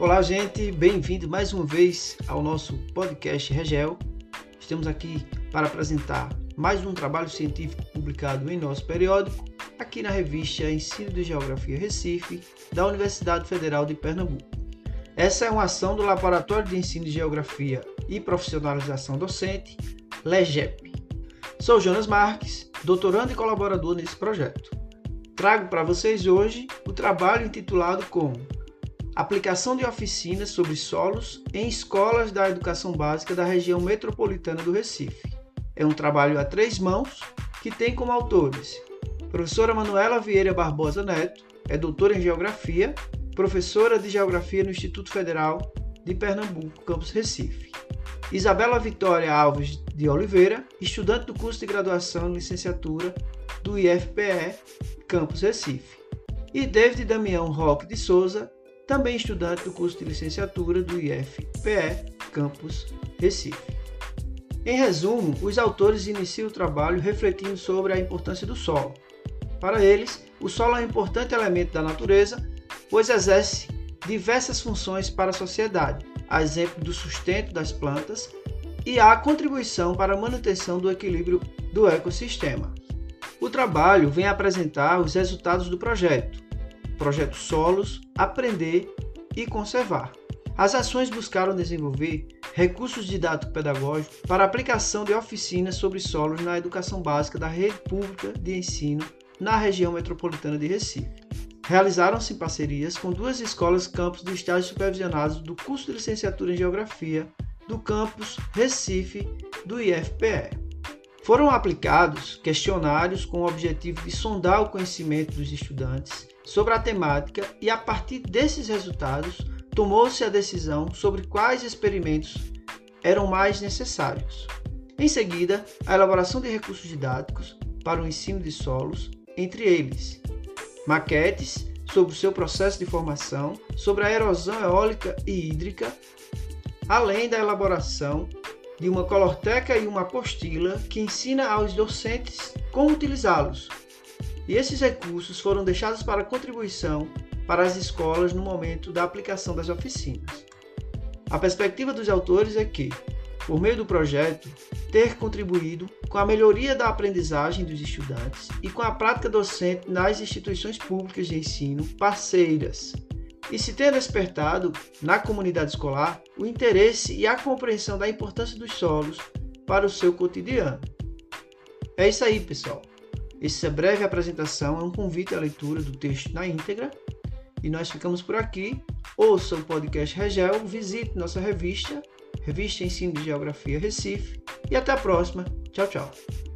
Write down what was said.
Olá, gente, bem-vindo mais uma vez ao nosso podcast Regel. Estamos aqui para apresentar mais um trabalho científico publicado em nosso periódico, aqui na revista Ensino de Geografia Recife, da Universidade Federal de Pernambuco. Essa é uma ação do Laboratório de Ensino de Geografia e Profissionalização Docente, LEGEP. Sou Jonas Marques, doutorando e colaborador nesse projeto. Trago para vocês hoje o trabalho intitulado como aplicação de oficinas sobre solos em escolas da educação básica da região metropolitana do Recife. É um trabalho a três mãos que tem como autores professora Manuela Vieira Barbosa Neto, é doutora em Geografia, professora de Geografia no Instituto Federal de Pernambuco, campus Recife. Isabela Vitória Alves de Oliveira, estudante do curso de graduação em licenciatura do IFPE, campus Recife. E David Damião Roque de Souza, também estudante do curso de licenciatura do IFPE, campus Recife. Em resumo, os autores iniciam o trabalho refletindo sobre a importância do solo. Para eles, o solo é um importante elemento da natureza, pois exerce diversas funções para a sociedade, a exemplo do sustento das plantas e a contribuição para a manutenção do equilíbrio do ecossistema. O trabalho vem apresentar os resultados do projeto, projeto Solos, Aprender e Conservar. As ações buscaram desenvolver recursos didático-pedagógicos para aplicação de oficinas sobre solos na educação básica da rede pública de ensino na região metropolitana de Recife. Realizaram-se parcerias com duas escolas campus do estágio supervisionados do curso de licenciatura em Geografia do campus Recife do IFPE. Foram aplicados questionários com o objetivo de sondar o conhecimento dos estudantes sobre a temática e, a partir desses resultados, tomou-se a decisão sobre quais experimentos eram mais necessários. Em seguida, a elaboração de recursos didáticos para o ensino de solos, entre eles maquetes sobre o seu processo de formação, sobre a erosão eólica e hídrica, além da elaboração de uma colorteca e uma apostila que ensina aos docentes como utilizá-los, e esses recursos foram deixados para contribuição para as escolas no momento da aplicação das oficinas. A perspectiva dos autores é que, por meio do projeto, ter contribuído com a melhoria da aprendizagem dos estudantes e com a prática docente nas instituições públicas de ensino parceiras, e se ter despertado na comunidade escolar o interesse e a compreensão da importância dos solos para o seu cotidiano. É isso aí, pessoal. Essa breve apresentação é um convite à leitura do texto na íntegra. E nós ficamos por aqui. Ouça o podcast Regel, visite nossa revista, Revista Ensino de Geografia Recife. E até a próxima. Tchau, tchau.